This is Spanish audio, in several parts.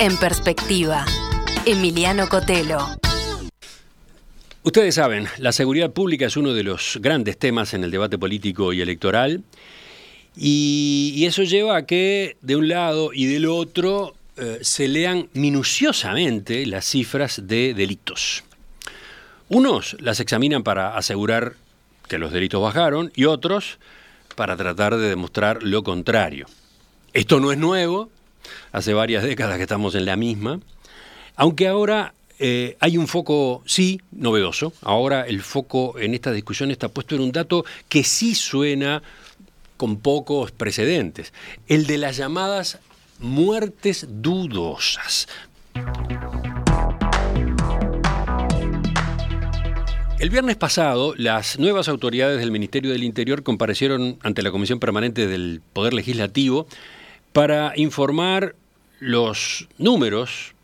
En perspectiva, Emiliano Cotelo. Ustedes saben, la seguridad pública es uno de los grandes temas en el debate político y electoral. Y, eso lleva a que de un lado y del otro eh, se lean minuciosamente las cifras de delitos. Unos las examinan para asegurar que los delitos bajaron y otros para tratar de demostrar lo contrario. Esto no es nuevo, hace varias décadas que estamos en la misma, aunque ahora eh, hay un foco, sí, novedoso. Ahora el foco en esta discusión está puesto en un dato que sí suena con pocos precedentes, el de las llamadas muertes dudosas. El viernes pasado, las nuevas autoridades del Ministerio del Interior comparecieron ante la Comisión Permanente del Poder Legislativo para informar los números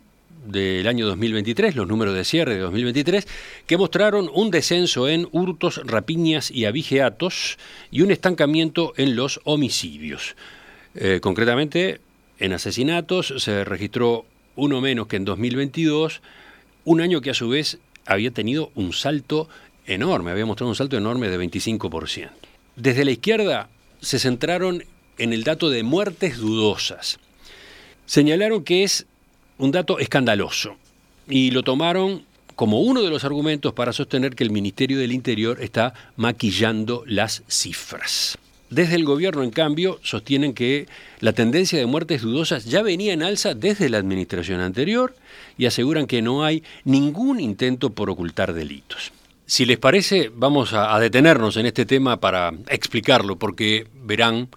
del año 2023, los números de cierre de 2023, que mostraron un descenso en hurtos, rapiñas y abigeatos y un estancamiento en los homicidios. Eh, concretamente, en asesinatos se registró uno menos que en 2022, un año que a su vez había tenido un salto enorme, había mostrado un salto enorme de 25%. Desde la izquierda se centraron en el dato de muertes dudosas. Señalaron que es un dato escandaloso y lo tomaron como uno de los argumentos para sostener que el Ministerio del Interior está maquillando las cifras. Desde el gobierno, en cambio, sostienen que la tendencia de muertes dudosas ya venía en alza desde la administración anterior y aseguran que no hay ningún intento por ocultar delitos. Si les parece, vamos a, detenernos en este tema para explicarlo, porque verán,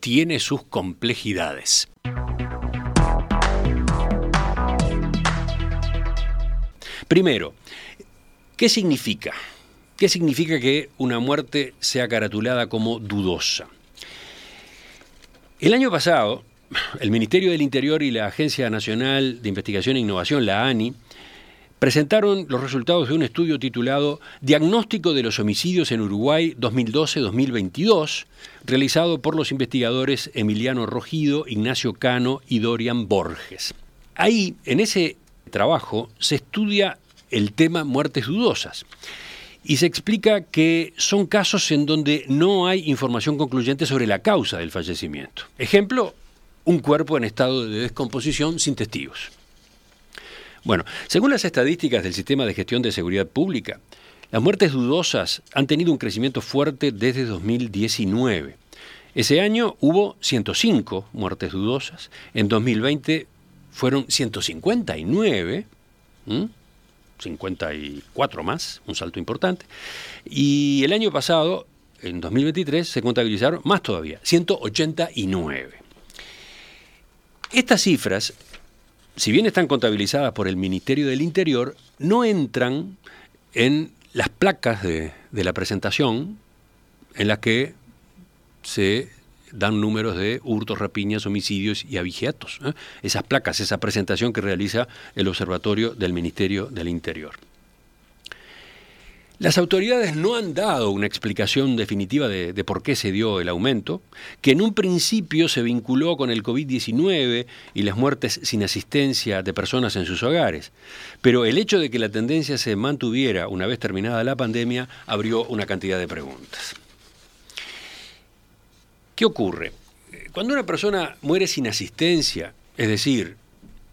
tiene sus complejidades. Primero, ¿qué significa? ¿Qué significa que una muerte sea caratulada como dudosa? El año pasado, el Ministerio del Interior y la Agencia Nacional de Investigación e Innovación, la ANI, presentaron los resultados de un estudio titulado Diagnóstico de los homicidios en Uruguay 2012-2022, realizado por los investigadores Emiliano Rogido, Ignacio Cano y Dorian Borges. Ahí, en ese trabajo, se estudia el tema muertes dudosas y se explica que son casos en donde no hay información concluyente sobre la causa del fallecimiento. Ejemplo, un cuerpo en estado de descomposición sin testigos. Bueno, según las estadísticas del Sistema de Gestión de Seguridad Pública, las muertes dudosas han tenido un crecimiento fuerte desde 2019. Ese año hubo 105 muertes dudosas, en 2020 fueron 159. 54 más, un salto importante. Y el año pasado, en 2023, se contabilizaron más todavía, 189. Estas cifras, si bien están contabilizadas por el Ministerio del Interior, no entran en las placas de, la presentación en las que se dan números de hurtos, rapiñas, homicidios y abigeatos. ¿eh? Esas placas, esa presentación que realiza el Observatorio del Ministerio del Interior. Las autoridades no han dado una explicación definitiva de, por qué se dio el aumento, que en un principio se vinculó con el COVID-19 y las muertes sin asistencia de personas en sus hogares. Pero el hecho de que la tendencia se mantuviera una vez terminada la pandemia abrió una cantidad de preguntas. ¿Qué ocurre? Cuando una persona muere sin asistencia, es decir,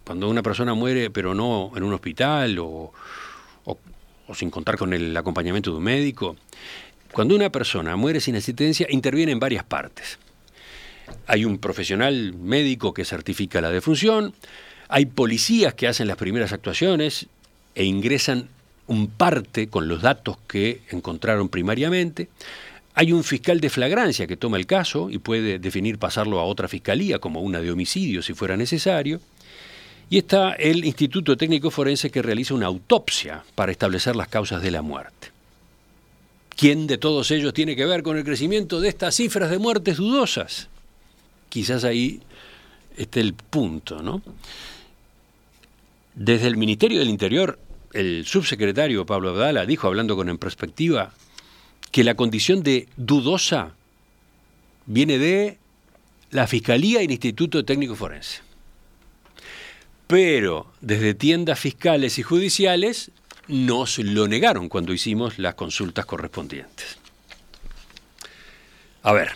cuando una persona muere pero no en un hospital o, sin contar con el acompañamiento de un médico, cuando una persona muere sin asistencia interviene en varias partes. Hay un profesional médico que certifica la defunción, hay policías que hacen las primeras actuaciones e ingresan un parte con los datos que encontraron primariamente, hay un fiscal de flagrancia que toma el caso y puede definir pasarlo a otra fiscalía como una de homicidio si fuera necesario. Y está el Instituto Técnico Forense que realiza una autopsia para establecer las causas de la muerte. ¿Quién de todos ellos tiene que ver con el crecimiento de estas cifras de muertes dudosas? Quizás ahí esté el punto, ¿no? Desde el Ministerio del Interior, el subsecretario Pablo Abdala dijo, hablando con En Perspectiva, que la condición de dudosa viene de la Fiscalía y el Instituto Técnico Forense. Pero desde tiendas fiscales y judiciales nos lo negaron cuando hicimos las consultas correspondientes. A ver,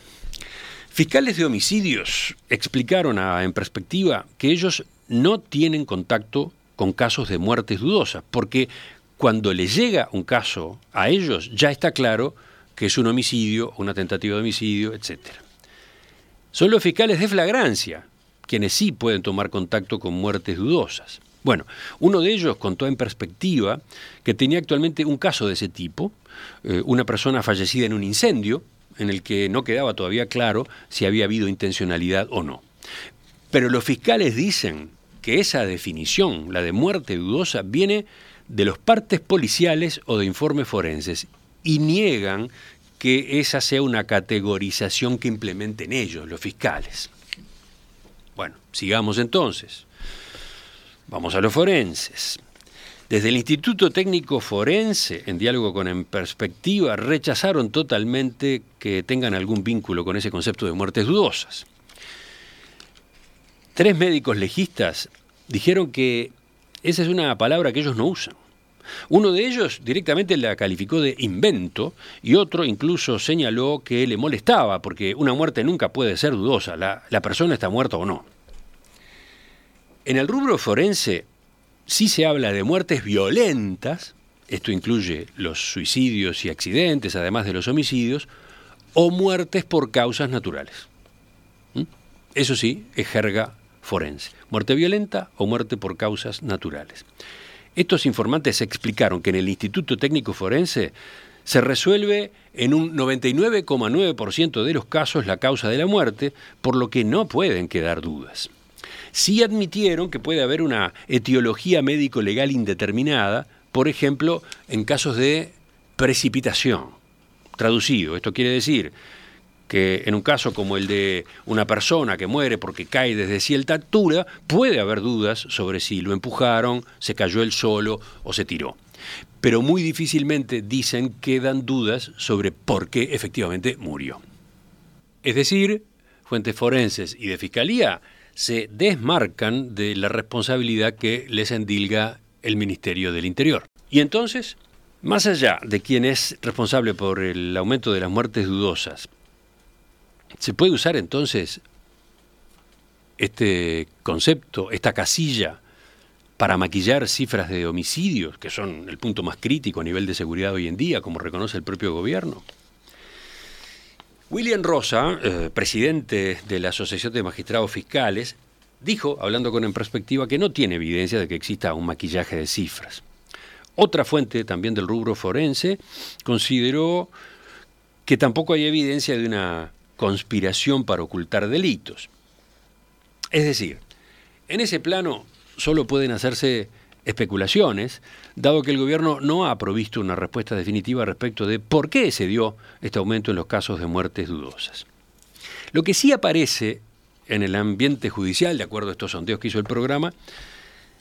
fiscales de homicidios explicaron en perspectiva que ellos no tienen contacto con casos de muertes dudosas, porque cuando les llega un caso a ellos ya está claro que es un homicidio, una tentativa de homicidio, etc. Son los fiscales de flagrancia quienes sí pueden tomar contacto con muertes dudosas. Bueno, uno de ellos contó en perspectiva que tenía actualmente un caso de ese tipo, eh, una persona fallecida en un incendio, en el que no quedaba todavía claro si había habido intencionalidad o no. Pero los fiscales dicen que esa definición, la de muerte dudosa, viene de los partes policiales o de informes forenses y niegan que esa sea una categorización que implementen ellos, los fiscales. Bueno, sigamos entonces. Vamos a los forenses. Desde el Instituto Técnico Forense, en diálogo con En Perspectiva, rechazaron totalmente que tengan algún vínculo con ese concepto de muertes dudosas. Tres médicos legistas dijeron que esa es una palabra que ellos no usan. Uno de ellos directamente la calificó de invento y otro incluso señaló que le molestaba porque una muerte nunca puede ser dudosa, la, persona está muerta o no. En el rubro forense sí se habla de muertes violentas, esto incluye los suicidios y accidentes, además de los homicidios, o muertes por causas naturales. ¿Mm? Eso sí, es jerga forense. Muerte violenta o muerte por causas naturales. Estos informantes explicaron que en el Instituto Técnico Forense se resuelve en un 99,9% de los casos la causa de la muerte, por lo que no pueden quedar dudas sí admitieron que puede haber una etiología médico-legal indeterminada, por ejemplo, en casos de precipitación. Traducido, esto quiere decir que en un caso como el de una persona que muere porque cae desde cierta altura, puede haber dudas sobre si lo empujaron, se cayó él solo o se tiró. Pero muy difícilmente dicen quedan dudas sobre por qué efectivamente murió. Es decir, fuentes forenses y de fiscalía se desmarcan de la responsabilidad que les endilga el Ministerio del Interior. Y entonces, más allá de quién es responsable por el aumento de las muertes dudosas, ¿se puede usar entonces este concepto, esta casilla, para maquillar cifras de homicidios, que son el punto más crítico a nivel de seguridad hoy en día, como reconoce el propio gobierno? William Rosa, eh, presidente de la Asociación de Magistrados Fiscales, dijo, hablando con En Perspectiva, que no tiene evidencia de que exista un maquillaje de cifras. Otra fuente, también del rubro forense, consideró que tampoco hay evidencia de una conspiración para ocultar delitos. Es decir, en ese plano solo pueden hacerse especulaciones, dado que el gobierno no ha provisto una respuesta definitiva respecto de por qué se dio este aumento en los casos de muertes dudosas. Lo que sí aparece en el ambiente judicial, de acuerdo a estos sondeos que hizo el programa,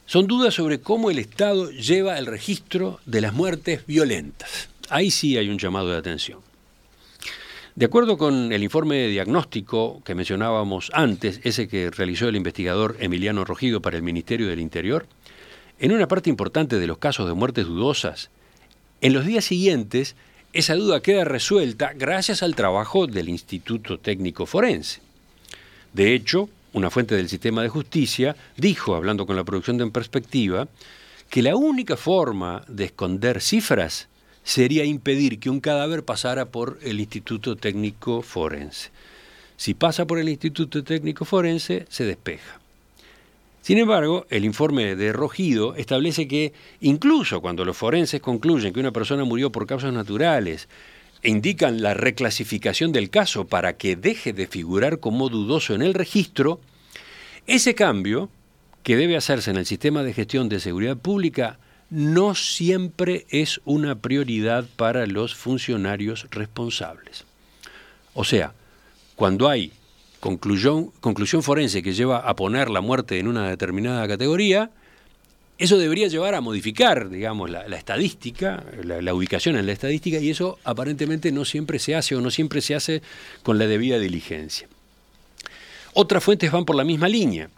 son dudas sobre cómo el Estado lleva el registro de las muertes violentas. Ahí sí hay un llamado de atención. De acuerdo con el informe de diagnóstico que mencionábamos antes, ese que realizó el investigador Emiliano Rogido para el Ministerio del Interior, en una parte importante de los casos de muertes dudosas, en los días siguientes esa duda queda resuelta gracias al trabajo del Instituto Técnico Forense. De hecho, una fuente del sistema de justicia dijo, hablando con la producción de En Perspectiva, que la única forma de esconder cifras sería impedir que un cadáver pasara por el Instituto Técnico Forense. Si pasa por el Instituto Técnico Forense, se despeja. Sin embargo, el informe de Rogido establece que incluso cuando los forenses concluyen que una persona murió por causas naturales e indican la reclasificación del caso para que deje de figurar como dudoso en el registro, ese cambio, que debe hacerse en el sistema de gestión de seguridad pública, no siempre es una prioridad para los funcionarios responsables. O sea, cuando hay conclusión, forense que lleva a poner la muerte en una determinada categoría, eso debería llevar a modificar, digamos, la, estadística, la, ubicación en la estadística, y eso aparentemente no siempre se hace o no siempre se hace con la debida diligencia. Otras fuentes van por la misma línea.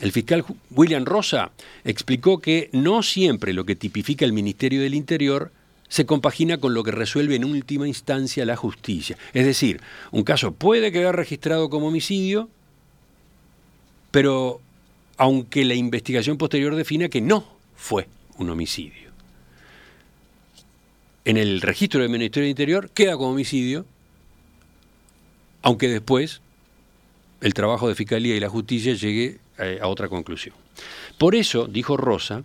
El fiscal William Rosa explicó que no siempre lo que tipifica el Ministerio del Interior se compagina con lo que resuelve en última instancia la justicia. Es decir, un caso puede quedar registrado como homicidio, pero aunque la investigación posterior defina que no fue un homicidio. En el registro del Ministerio del Interior queda como homicidio, aunque después el trabajo de Fiscalía y la Justicia llegue eh, a otra conclusión. Por eso, dijo Rosa,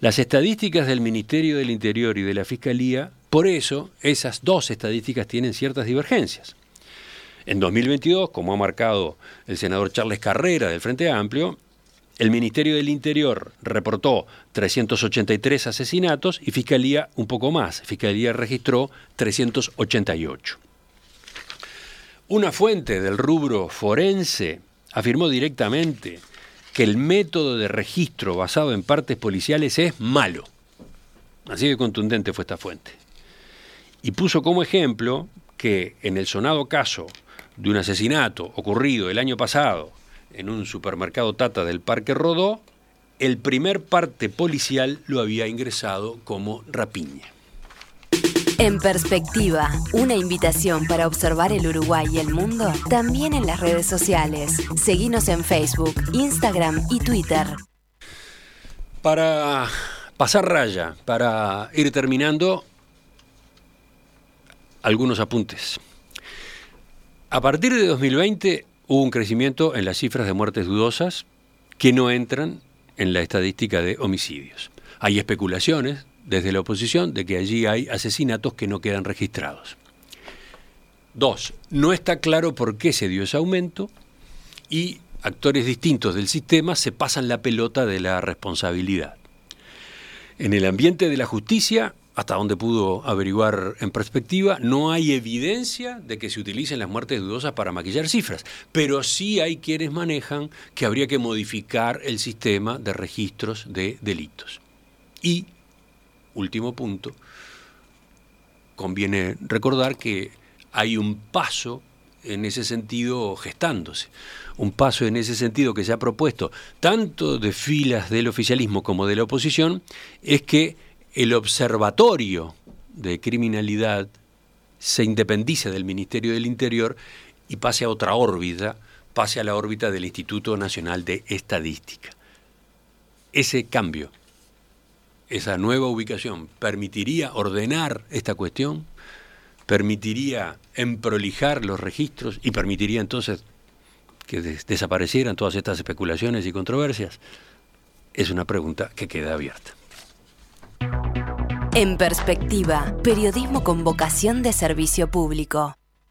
las estadísticas del Ministerio del Interior y de la Fiscalía, por eso esas dos estadísticas tienen ciertas divergencias. En 2022, como ha marcado el senador Charles Carrera del Frente Amplio, el Ministerio del Interior reportó 383 asesinatos y Fiscalía un poco más. Fiscalía registró 388. Una fuente del rubro forense afirmó directamente que el método de registro basado en partes policiales es malo. Así de contundente fue esta fuente. Y puso como ejemplo que en el sonado caso de un asesinato ocurrido el año pasado en un supermercado Tata del Parque Rodó, el primer parte policial lo había ingresado como rapiña. En perspectiva, una invitación para observar el Uruguay y el mundo también en las redes sociales. Seguimos en Facebook, Instagram y Twitter. Para pasar raya, para ir terminando, algunos apuntes. A partir de 2020 hubo un crecimiento en las cifras de muertes dudosas que no entran en la estadística de homicidios. Hay especulaciones desde la oposición de que allí hay asesinatos que no quedan registrados. Dos, no está claro por qué se dio ese aumento y actores distintos del sistema se pasan la pelota de la responsabilidad. En el ambiente de la justicia, hasta donde pudo averiguar en perspectiva, no hay evidencia de que se utilicen las muertes dudosas para maquillar cifras, pero sí hay quienes manejan que habría que modificar el sistema de registros de delitos. Y último punto, conviene recordar que hay un paso en ese sentido gestándose. Un paso en ese sentido que se ha propuesto tanto de filas del oficialismo como de la oposición es que el observatorio de criminalidad se independice del Ministerio del Interior y pase a otra órbita, pase a la órbita del Instituto Nacional de Estadística. Ese cambio esa nueva ubicación permitiría ordenar esta cuestión, permitiría emprolijar los registros y permitiría entonces que desaparecieran todas estas especulaciones y controversias, es una pregunta que queda abierta. En perspectiva, periodismo con vocación de servicio público.